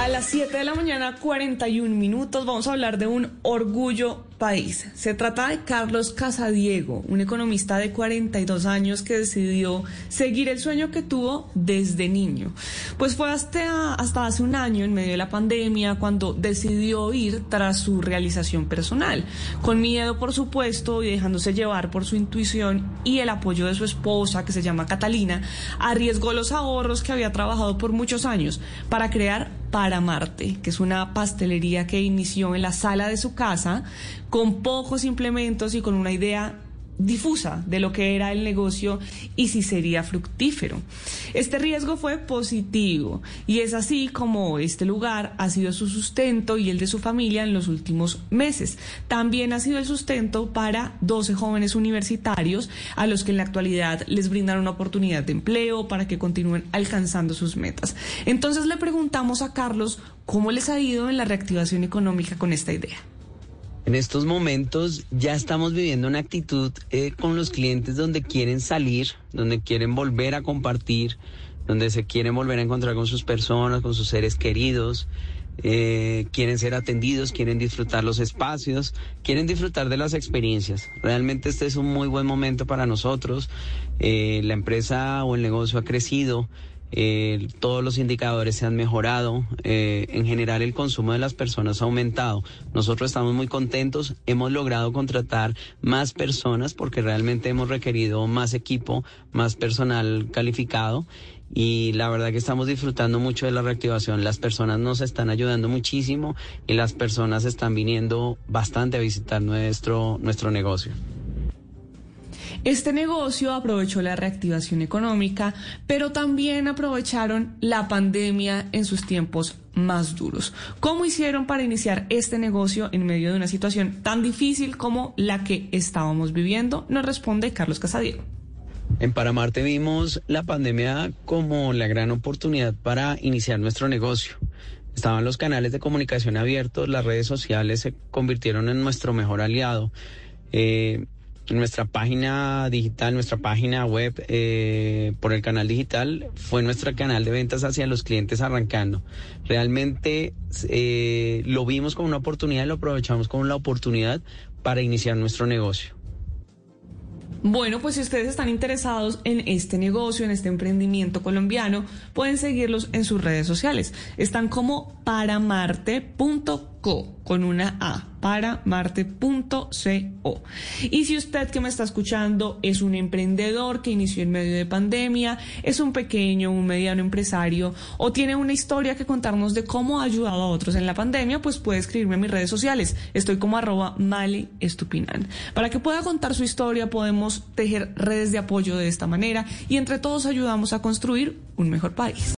A las 7 de la mañana, 41 minutos, vamos a hablar de un orgullo país. Se trata de Carlos Casadiego, un economista de 42 años que decidió seguir el sueño que tuvo desde niño. Pues fue hasta, hasta hace un año, en medio de la pandemia, cuando decidió ir tras su realización personal. Con miedo, por supuesto, y dejándose llevar por su intuición y el apoyo de su esposa, que se llama Catalina, arriesgó los ahorros que había trabajado por muchos años para crear para Marte, que es una pastelería que inició en la sala de su casa con pocos implementos y con una idea difusa de lo que era el negocio y si sería fructífero. Este riesgo fue positivo y es así como este lugar ha sido su sustento y el de su familia en los últimos meses. También ha sido el sustento para 12 jóvenes universitarios a los que en la actualidad les brindan una oportunidad de empleo para que continúen alcanzando sus metas. Entonces le preguntamos a Carlos cómo les ha ido en la reactivación económica con esta idea. En estos momentos ya estamos viviendo una actitud eh, con los clientes donde quieren salir, donde quieren volver a compartir, donde se quieren volver a encontrar con sus personas, con sus seres queridos, eh, quieren ser atendidos, quieren disfrutar los espacios, quieren disfrutar de las experiencias. Realmente este es un muy buen momento para nosotros. Eh, la empresa o el negocio ha crecido. Eh, todos los indicadores se han mejorado, eh, en general el consumo de las personas ha aumentado. Nosotros estamos muy contentos, hemos logrado contratar más personas porque realmente hemos requerido más equipo, más personal calificado y la verdad que estamos disfrutando mucho de la reactivación. Las personas nos están ayudando muchísimo y las personas están viniendo bastante a visitar nuestro, nuestro negocio. Este negocio aprovechó la reactivación económica, pero también aprovecharon la pandemia en sus tiempos más duros. ¿Cómo hicieron para iniciar este negocio en medio de una situación tan difícil como la que estábamos viviendo? Nos responde Carlos Casadiego. En Paramarte vimos la pandemia como la gran oportunidad para iniciar nuestro negocio. Estaban los canales de comunicación abiertos, las redes sociales se convirtieron en nuestro mejor aliado. Eh, nuestra página digital, nuestra página web eh, por el canal digital fue nuestro canal de ventas hacia los clientes arrancando. Realmente eh, lo vimos como una oportunidad lo aprovechamos como una oportunidad para iniciar nuestro negocio. Bueno, pues si ustedes están interesados en este negocio, en este emprendimiento colombiano, pueden seguirlos en sus redes sociales. Están como paramarte.co con una A para marte.co. Y si usted que me está escuchando es un emprendedor que inició en medio de pandemia, es un pequeño, un mediano empresario o tiene una historia que contarnos de cómo ha ayudado a otros en la pandemia, pues puede escribirme en mis redes sociales. Estoy como arroba male estupinan. Para que pueda contar su historia podemos tejer redes de apoyo de esta manera y entre todos ayudamos a construir un mejor país.